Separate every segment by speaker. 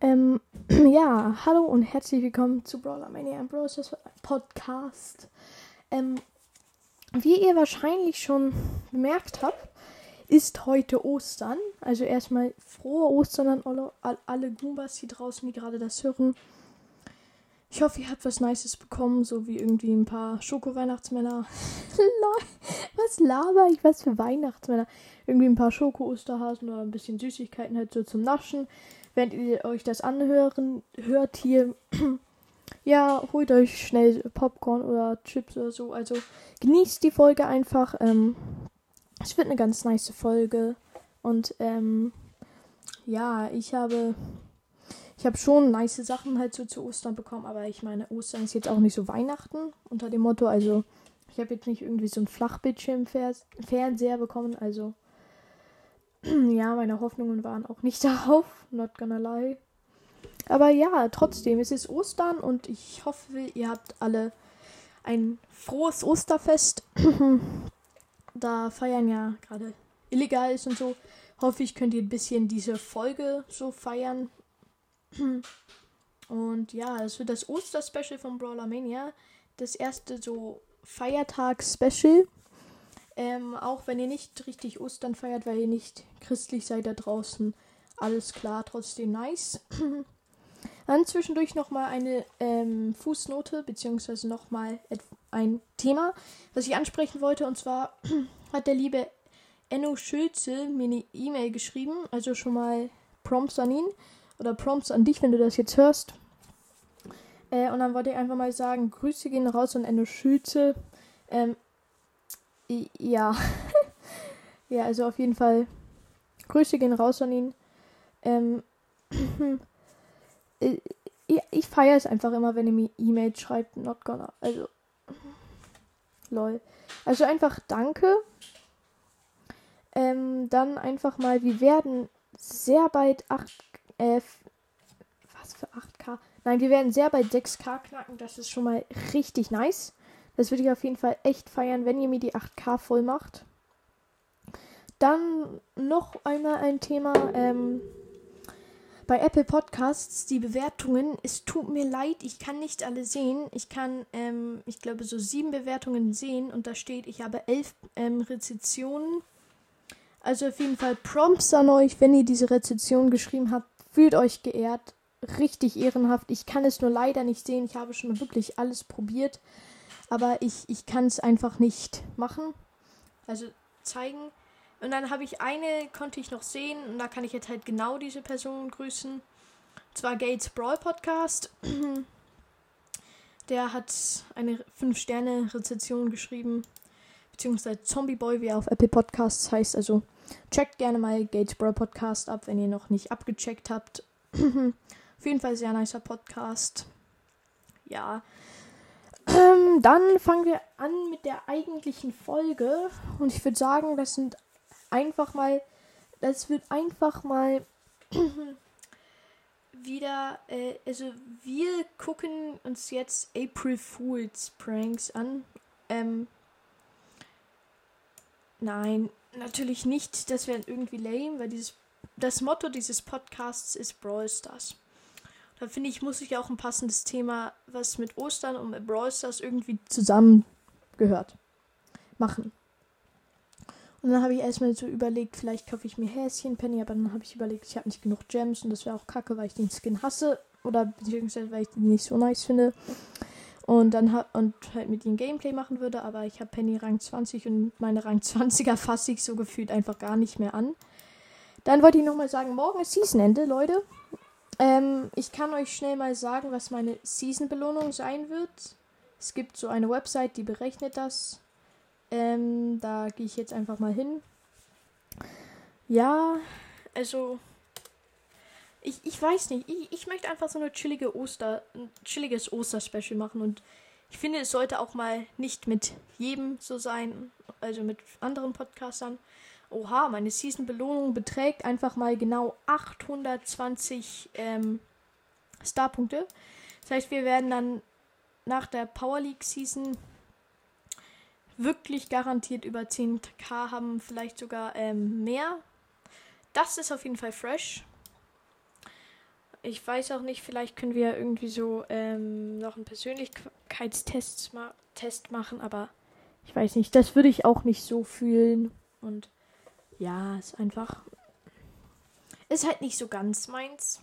Speaker 1: Ähm, ja, hallo und herzlich willkommen zu Brawler Mania Bros. Podcast. Ähm, wie ihr wahrscheinlich schon bemerkt habt, ist heute Ostern. Also erstmal frohe Ostern an alle, alle Goombas hier draußen, die gerade das hören. Ich hoffe, ihr habt was Nices bekommen, so wie irgendwie ein paar Schoko-Weihnachtsmänner. was laber ich? Was für Weihnachtsmänner? Irgendwie ein paar Schoko-Osterhasen oder ein bisschen Süßigkeiten halt so zum Naschen. Wenn ihr euch das anhören, hört hier, ja, holt euch schnell Popcorn oder Chips oder so. Also genießt die Folge einfach. Ähm, es wird eine ganz nice Folge. Und ähm, ja, ich habe ich habe schon nice Sachen halt so zu Ostern bekommen, aber ich meine, Ostern ist jetzt auch nicht so Weihnachten unter dem Motto. Also, ich habe jetzt nicht irgendwie so ein Flachbildschirm-Fernseher bekommen. Also, ja, meine Hoffnungen waren auch nicht darauf. Not gonna lie. Aber ja, trotzdem, es ist Ostern und ich hoffe, ihr habt alle ein frohes Osterfest. da feiern ja gerade illegal ist und so. Hoffe ich, könnt ihr ein bisschen diese Folge so feiern. Und ja, es wird das Oster-Special von Brawler Mania. Das erste so Feiertags-Special. Ähm, auch wenn ihr nicht richtig Ostern feiert, weil ihr nicht christlich seid da draußen. Alles klar, trotzdem nice. Dann zwischendurch nochmal eine ähm, Fußnote, beziehungsweise nochmal ein Thema, was ich ansprechen wollte. Und zwar hat der liebe Enno Schulze mir eine E-Mail geschrieben, also schon mal Prompts an ihn oder Prompts an dich, wenn du das jetzt hörst. Äh, und dann wollte ich einfach mal sagen, Grüße gehen raus an Enno Schulze. Ähm, ja. ja, also auf jeden Fall Grüße gehen raus an ihn. Ähm, ich, ich feiere es einfach immer, wenn er mir E-Mails schreibt, not gonna. Also, lol. Also einfach danke. Ähm, dann einfach mal, wir werden sehr bald 8 äh, was für 8K? Nein, wir werden sehr bald 6K knacken. Das ist schon mal richtig nice. Das würde ich auf jeden Fall echt feiern, wenn ihr mir die 8K voll macht. Dann noch einmal ein Thema. Ähm, bei Apple Podcasts die Bewertungen. Es tut mir leid, ich kann nicht alle sehen. Ich kann, ähm, ich glaube, so sieben Bewertungen sehen und da steht, ich habe elf ähm, Rezensionen. Also auf jeden Fall Prompts an euch, wenn ihr diese Rezension geschrieben habt. Fühlt euch geehrt. Richtig ehrenhaft. Ich kann es nur leider nicht sehen. Ich habe schon wirklich alles probiert. Aber ich, ich kann es einfach nicht machen. Also zeigen. Und dann habe ich eine, konnte ich noch sehen. Und da kann ich jetzt halt genau diese Person grüßen. Und zwar Gates Brawl Podcast. Der hat eine 5-Sterne-Rezession geschrieben. Beziehungsweise Zombie Boy, wie er auf Apple Podcasts heißt. Also Checkt gerne mal Gates Bro Podcast ab, wenn ihr noch nicht abgecheckt habt. Auf jeden Fall sehr nicer Podcast. Ja. Ähm, dann fangen wir an mit der eigentlichen Folge. Und ich würde sagen, das sind einfach mal. Das wird einfach mal wieder. Äh, also, wir gucken uns jetzt April Fools Pranks an. Ähm. Nein, natürlich nicht, das wäre irgendwie lame, weil dieses, das Motto dieses Podcasts ist Brawl Stars. Da finde ich, muss ich auch ein passendes Thema, was mit Ostern und Brawl Stars irgendwie zusammengehört, machen. Und dann habe ich erstmal so überlegt, vielleicht kaufe ich mir Häschenpenny, aber dann habe ich überlegt, ich habe nicht genug Gems und das wäre auch kacke, weil ich den Skin hasse oder beziehungsweise weil ich den nicht so nice finde und dann ha und halt mit ihm Gameplay machen würde, aber ich habe Penny Rang 20 und meine Rang 20er fasse ich so gefühlt einfach gar nicht mehr an. Dann wollte ich nochmal sagen, morgen ist Seasonende, Leute. Ähm, ich kann euch schnell mal sagen, was meine Season-Belohnung sein wird. Es gibt so eine Website, die berechnet das. Ähm, da gehe ich jetzt einfach mal hin. Ja, also ich, ich weiß nicht. Ich, ich möchte einfach so eine chillige Oster, ein chilliges Oster-Special machen und ich finde, es sollte auch mal nicht mit jedem so sein, also mit anderen Podcastern. Oha, meine Season-Belohnung beträgt einfach mal genau 820 ähm, Starpunkte. Das heißt, wir werden dann nach der Power League Season wirklich garantiert über 10k haben, vielleicht sogar ähm, mehr. Das ist auf jeden Fall fresh ich weiß auch nicht, vielleicht können wir irgendwie so ähm, noch einen Persönlichkeitstest ma Test machen, aber ich weiß nicht, das würde ich auch nicht so fühlen. Und ja, ist einfach. Ist halt nicht so ganz meins.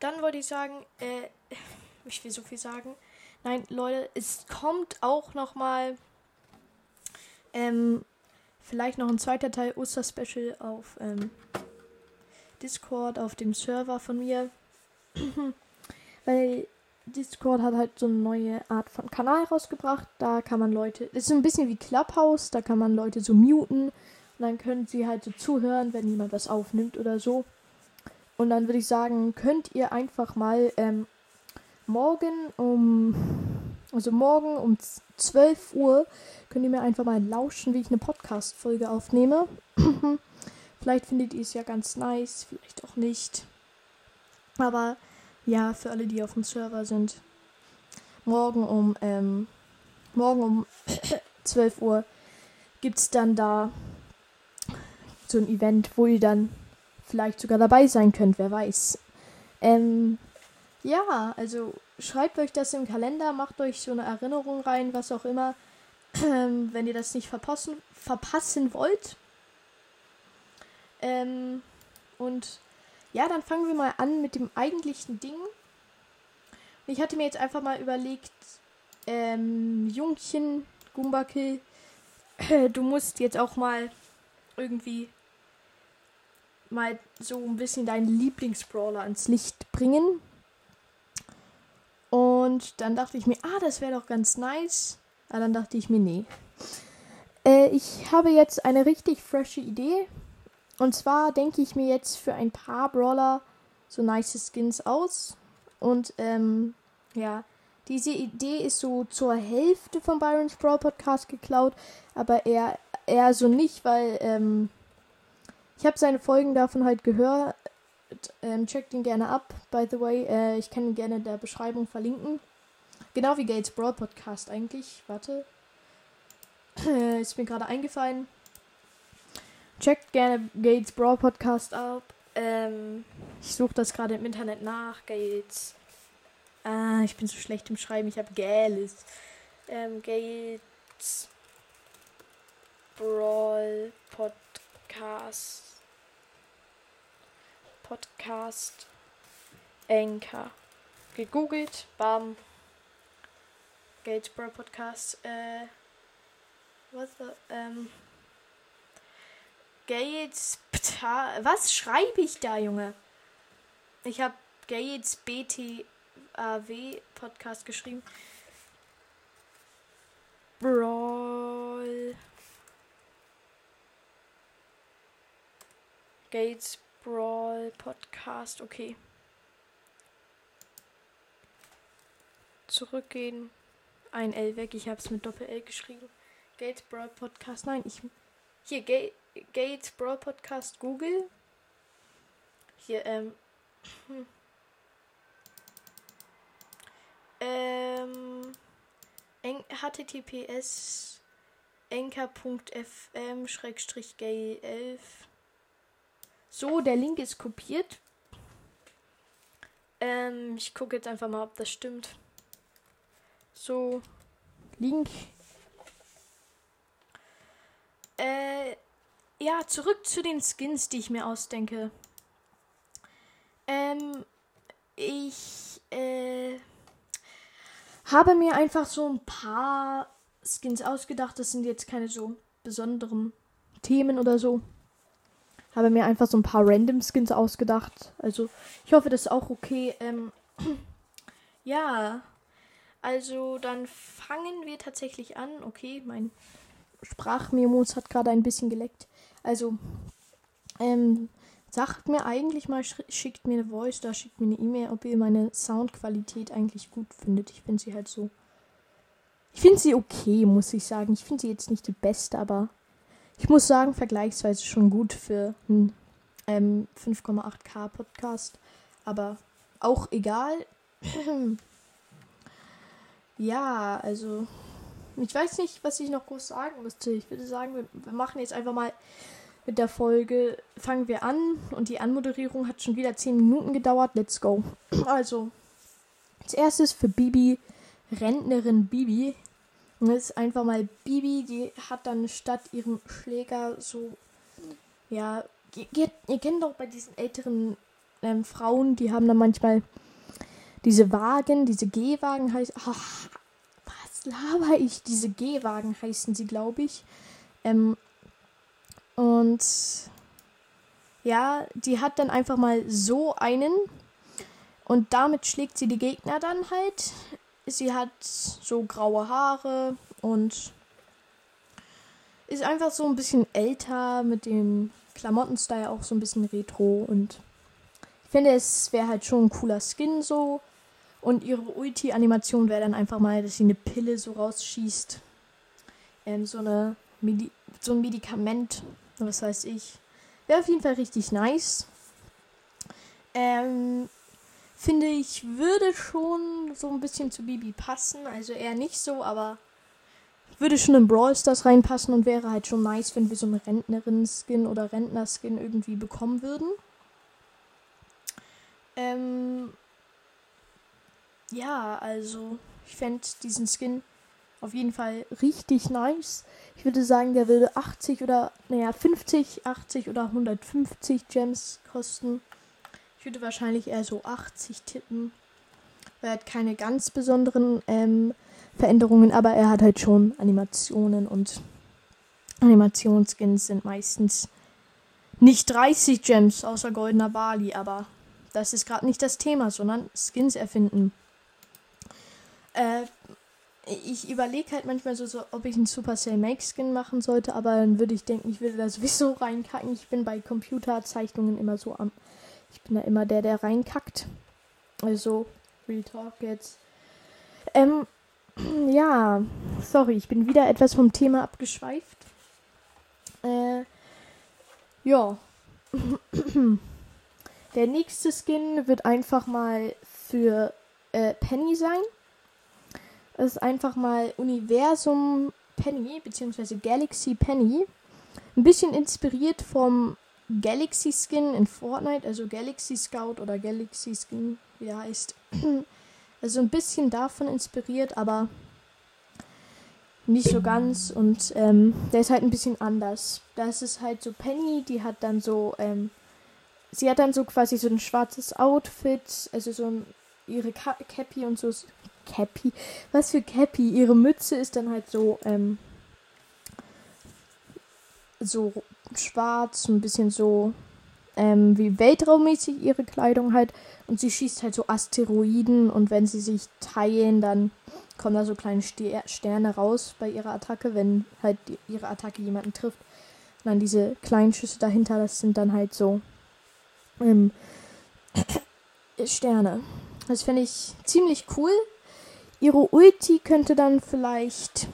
Speaker 1: Dann wollte ich sagen, äh, ich will so viel sagen. Nein, Leute, es kommt auch noch mal ähm, vielleicht noch ein zweiter Teil Oster-Special auf ähm, Discord, auf dem Server von mir. Weil Discord hat halt so eine neue Art von Kanal rausgebracht. Da kann man Leute, das ist so ein bisschen wie Clubhouse, da kann man Leute so muten und dann können sie halt so zuhören, wenn jemand was aufnimmt oder so. Und dann würde ich sagen, könnt ihr einfach mal ähm, morgen um, also morgen um 12 Uhr, könnt ihr mir einfach mal lauschen, wie ich eine Podcast-Folge aufnehme. vielleicht findet ihr es ja ganz nice, vielleicht auch nicht. Aber ja, für alle, die auf dem Server sind. Morgen um, ähm, morgen um 12 Uhr gibt es dann da so ein Event, wo ihr dann vielleicht sogar dabei sein könnt, wer weiß. Ähm, ja, also schreibt euch das im Kalender, macht euch so eine Erinnerung rein, was auch immer, ähm, wenn ihr das nicht verpassen, verpassen wollt. Ähm, und ja, dann fangen wir mal an mit dem eigentlichen Ding. Ich hatte mir jetzt einfach mal überlegt, ähm, Jungchen, Gumbakill, äh, du musst jetzt auch mal irgendwie mal so ein bisschen deinen Lieblingsbrawler ans Licht bringen. Und dann dachte ich mir, ah, das wäre doch ganz nice. Aber dann dachte ich mir, nee. Äh, ich habe jetzt eine richtig frische Idee. Und zwar denke ich mir jetzt für ein paar Brawler so nice Skins aus. Und ähm, ja, diese Idee ist so zur Hälfte vom Byron's Brawl Podcast geklaut, aber eher, eher so nicht, weil ähm, ich habe seine Folgen davon halt gehört. Ähm, checkt ihn gerne ab, by the way. Äh, ich kann ihn gerne in der Beschreibung verlinken. Genau wie Gates Brawl Podcast eigentlich. Warte. ist mir gerade eingefallen. Checkt gerne Gates Brawl Podcast ab. Ähm, ich suche das gerade im Internet nach. Gates. Ah, ich bin so schlecht im Schreiben. Ich habe Gales. Ähm, Gates Brawl Podcast. Podcast. Anchor. Gegoogelt. Bam. Gates Brawl Podcast. Äh. Was? Ähm. Gates. Was schreibe ich da, Junge? Ich habe Gates BTAW Podcast geschrieben. Brawl. Gates Brawl Podcast. Okay. Zurückgehen. Ein L weg. Ich habe es mit Doppel L geschrieben. Gates Brawl Podcast. Nein, ich. Hier, Gates. Gates Brawl Podcast Google. Hier, ähm. Hm. Ähm. https enker.fm schrägstrich gay 11 so der Link ist kopiert ähm, ich gucke jetzt einfach mal ob das stimmt so Link äh, ja, zurück zu den Skins, die ich mir ausdenke. Ähm, ich äh, habe mir einfach so ein paar Skins ausgedacht. Das sind jetzt keine so besonderen Themen oder so. Habe mir einfach so ein paar random Skins ausgedacht. Also, ich hoffe, das ist auch okay. Ähm, ja, also dann fangen wir tatsächlich an. Okay, mein Sprachmemos hat gerade ein bisschen geleckt. Also, ähm, sagt mir eigentlich mal, schickt mir eine Voice oder schickt mir eine E-Mail, ob ihr meine Soundqualität eigentlich gut findet. Ich finde sie halt so. Ich finde sie okay, muss ich sagen. Ich finde sie jetzt nicht die beste, aber ich muss sagen, vergleichsweise schon gut für einen ähm, 5,8K Podcast. Aber auch egal. ja, also ich weiß nicht, was ich noch groß sagen müsste. Ich würde sagen, wir, wir machen jetzt einfach mal mit der Folge. Fangen wir an und die Anmoderierung hat schon wieder 10 Minuten gedauert. Let's go. Also, als erstes für Bibi, Rentnerin Bibi. Und das ist einfach mal Bibi, die hat dann statt ihrem Schläger so, ja, ihr, ihr kennt doch bei diesen älteren ähm, Frauen, die haben dann manchmal diese Wagen, diese Gehwagen heißt. Ach, laber ich? Diese Gehwagen heißen sie, glaube ich. Ähm, und ja, die hat dann einfach mal so einen. Und damit schlägt sie die Gegner dann halt. Sie hat so graue Haare und ist einfach so ein bisschen älter mit dem Klamottenstyle auch so ein bisschen retro und ich finde es wäre halt schon ein cooler Skin so und ihre Ulti-Animation wäre dann einfach mal, dass sie eine Pille so rausschießt. Ähm, so, eine Medi so ein Medikament, was weiß ich. Wäre auf jeden Fall richtig nice. Ähm, finde ich, würde schon so ein bisschen zu Bibi passen. Also eher nicht so, aber würde schon in Brawl Stars reinpassen und wäre halt schon nice, wenn wir so einen Rentnerin-Skin oder Rentner-Skin irgendwie bekommen würden. Ähm, ja, also ich fände diesen Skin auf jeden Fall richtig nice. Ich würde sagen, der würde 80 oder, naja, 50, 80 oder 150 Gems kosten. Ich würde wahrscheinlich eher so 80 tippen. Er hat keine ganz besonderen ähm, Veränderungen, aber er hat halt schon Animationen und Animationsskins sind meistens nicht 30 Gems außer goldener Bali, aber das ist gerade nicht das Thema, sondern Skins erfinden. Äh, ich überlege halt manchmal so, so, ob ich einen Supercell Make Skin machen sollte, aber dann würde ich denken, ich würde da sowieso reinkacken. Ich bin bei Computerzeichnungen immer so am. Ich bin da immer der, der reinkackt. Also, Real Talk jetzt. Ähm, ja, sorry, ich bin wieder etwas vom Thema abgeschweift. Äh, ja. Der nächste Skin wird einfach mal für äh, Penny sein. Ist einfach mal Universum Penny, beziehungsweise Galaxy Penny. Ein bisschen inspiriert vom Galaxy Skin in Fortnite, also Galaxy Scout oder Galaxy Skin, wie der heißt. Also ein bisschen davon inspiriert, aber nicht so ganz. Und ähm, der ist halt ein bisschen anders. Das ist halt so Penny, die hat dann so, ähm, sie hat dann so quasi so ein schwarzes Outfit, also so ein, ihre Cappy und so Cappy. Was für Cappy? Ihre Mütze ist dann halt so, ähm, so schwarz, ein bisschen so, ähm, wie weltraummäßig ihre Kleidung halt. Und sie schießt halt so Asteroiden und wenn sie sich teilen, dann kommen da so kleine Sterne raus bei ihrer Attacke, wenn halt die, ihre Attacke jemanden trifft. Und dann diese kleinen Schüsse dahinter, das sind dann halt so ähm, Sterne. Das finde ich ziemlich cool. Ihre Ulti könnte dann vielleicht.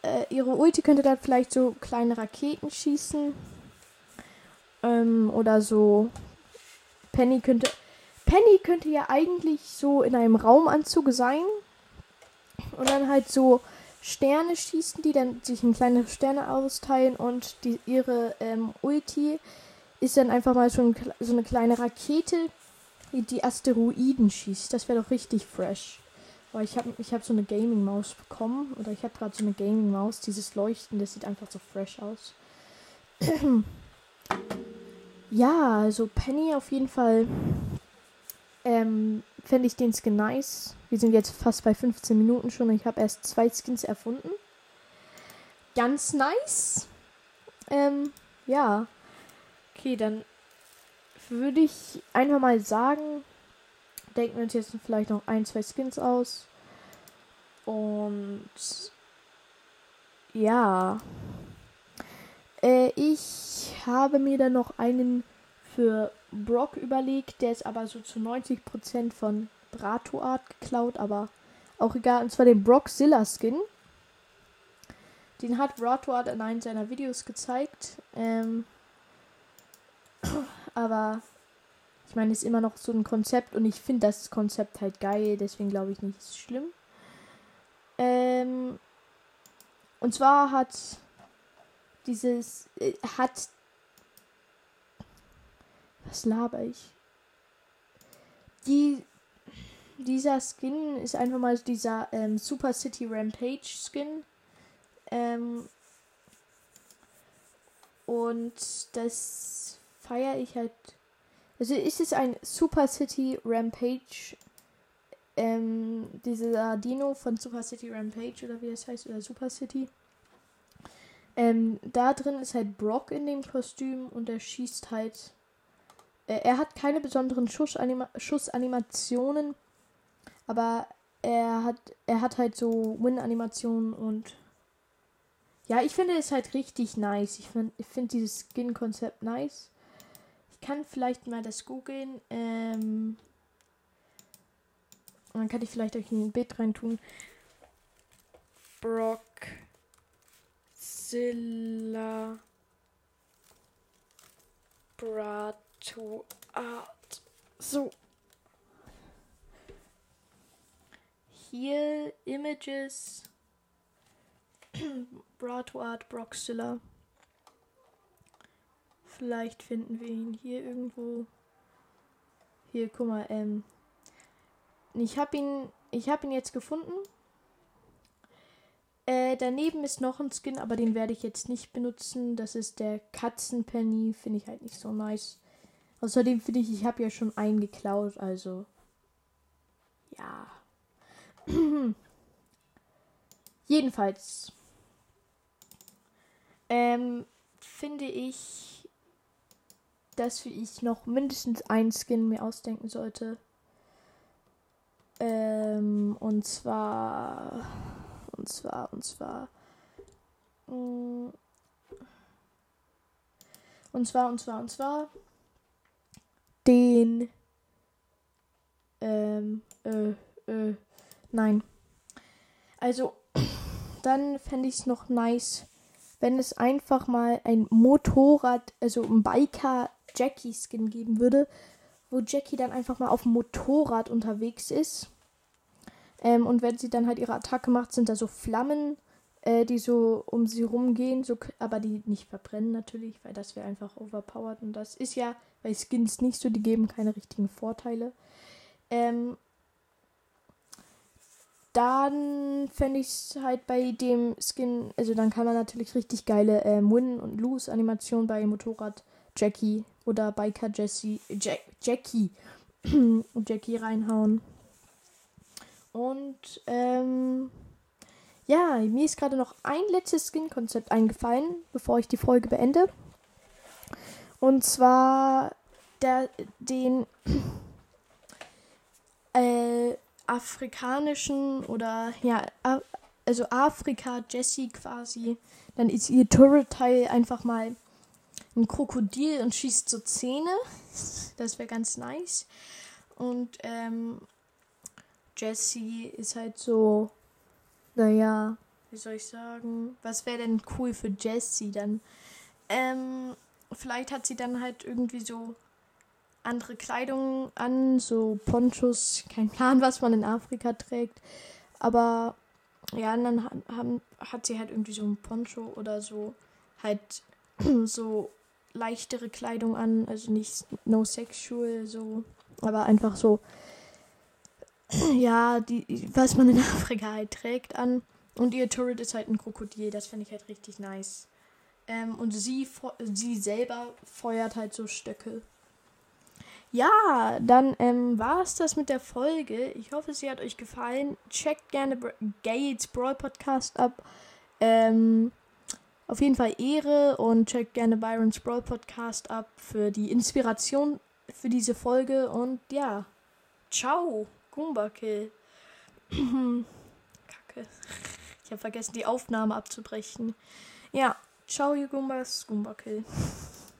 Speaker 1: Äh, ihre Ulti könnte dann vielleicht so kleine Raketen schießen. Ähm, oder so. Penny könnte. Penny könnte ja eigentlich so in einem Raumanzug sein. Und dann halt so Sterne schießen, die dann sich in kleine Sterne austeilen. Und die, ihre ähm, Ulti ist dann einfach mal so, ein, so eine kleine Rakete, die Asteroiden schießt. Das wäre doch richtig fresh. Weil ich habe ich hab so eine Gaming-Maus bekommen. Oder ich habe gerade so eine Gaming-Maus. Dieses Leuchten, das sieht einfach so fresh aus. ja, also Penny auf jeden Fall. Ähm, fände ich den Skin nice. Wir sind jetzt fast bei 15 Minuten schon. Ich habe erst zwei Skins erfunden. Ganz nice. Ähm, ja. Okay, dann würde ich einfach mal sagen, denken wir uns jetzt vielleicht noch ein, zwei Skins aus. Und ja. Äh, ich habe mir dann noch einen für Brock überlegt. Der ist aber so zu 90% von Brato Art geklaut, aber auch egal. Und zwar den Brockzilla Skin. Den hat Brato Art in einem seiner Videos gezeigt. Ähm, aber ich meine, ist immer noch so ein Konzept und ich finde das Konzept halt geil, deswegen glaube ich nicht, ist schlimm. Ähm, und zwar hat dieses äh, hat. Was laber ich? Die, dieser Skin ist einfach mal dieser ähm, Super City Rampage Skin. Ähm, und das feiere ich halt. Also ist es ein Super City Rampage. Ähm, dieser Dino von Super City Rampage oder wie das heißt, oder Super City. Ähm, da drin ist halt Brock in dem Kostüm und er schießt halt. Äh, er hat keine besonderen Schussanima Schussanimationen, aber er hat, er hat halt so Win-Animationen und ja, ich finde es halt richtig nice. Ich finde ich find dieses Skin-Konzept nice. Ich kann vielleicht mal das googeln. Ähm, dann kann ich vielleicht euch ein Bild reintun. Brockzilla Brato Art. So. Hier Images. Brato Art Broxilla. Vielleicht finden wir ihn hier irgendwo. Hier, guck mal, ähm. Ich habe ihn, ich habe ihn jetzt gefunden. Äh, daneben ist noch ein Skin, aber den werde ich jetzt nicht benutzen. Das ist der Katzenpenny. Finde ich halt nicht so nice. Außerdem finde ich, ich habe ja schon einen geklaut, also. Ja. Jedenfalls ähm, finde ich, dass ich noch mindestens ein Skin mir ausdenken sollte. Ähm, und zwar, und zwar, und zwar, mm, und zwar, und zwar, und zwar, den, ähm, äh, äh, nein. Also, dann fände ich es noch nice, wenn es einfach mal ein Motorrad, also ein Biker Jackie Skin geben würde, wo Jackie dann einfach mal auf dem Motorrad unterwegs ist. Ähm, und wenn sie dann halt ihre Attacke macht, sind da so Flammen, äh, die so um sie rumgehen, so, aber die nicht verbrennen natürlich, weil das wäre einfach overpowered. Und das ist ja bei Skins nicht so, die geben keine richtigen Vorteile. Ähm, dann fände ich es halt bei dem Skin, also dann kann man natürlich richtig geile ähm, Win- und Lose-Animationen bei Motorrad Jackie oder Biker Jessie, Jack, Jackie, Jackie reinhauen. Und ähm, ja, mir ist gerade noch ein letztes Skin-Konzept eingefallen, bevor ich die Folge beende. Und zwar der, den äh, afrikanischen oder ja, also Afrika Jessie quasi. Dann ist ihr Turret-Teil einfach mal ein Krokodil und schießt so Zähne. Das wäre ganz nice. Und ähm, Jessie ist halt so, naja, wie soll ich sagen? Was wäre denn cool für Jessie dann? Ähm, vielleicht hat sie dann halt irgendwie so andere Kleidung an, so Ponchos, kein Plan, was man in Afrika trägt. Aber ja, und dann haben, hat sie halt irgendwie so ein Poncho oder so halt so leichtere Kleidung an, also nicht no sexual, so, aber einfach so, ja, die, was man in Afrika halt trägt an. Und ihr Turret ist halt ein Krokodil, das finde ich halt richtig nice. Ähm, und sie, sie selber feuert halt so Stöcke. Ja, dann ähm, war es das mit der Folge. Ich hoffe, sie hat euch gefallen. Checkt gerne Gates Brawl Podcast ab. Ähm, auf jeden Fall Ehre und checkt gerne Byron's Brawl Podcast ab für die Inspiration für diese Folge. Und ja, ciao, Goomba Kill. Kacke. Ich habe vergessen, die Aufnahme abzubrechen. Ja, ciao, ihr Goomba Kill.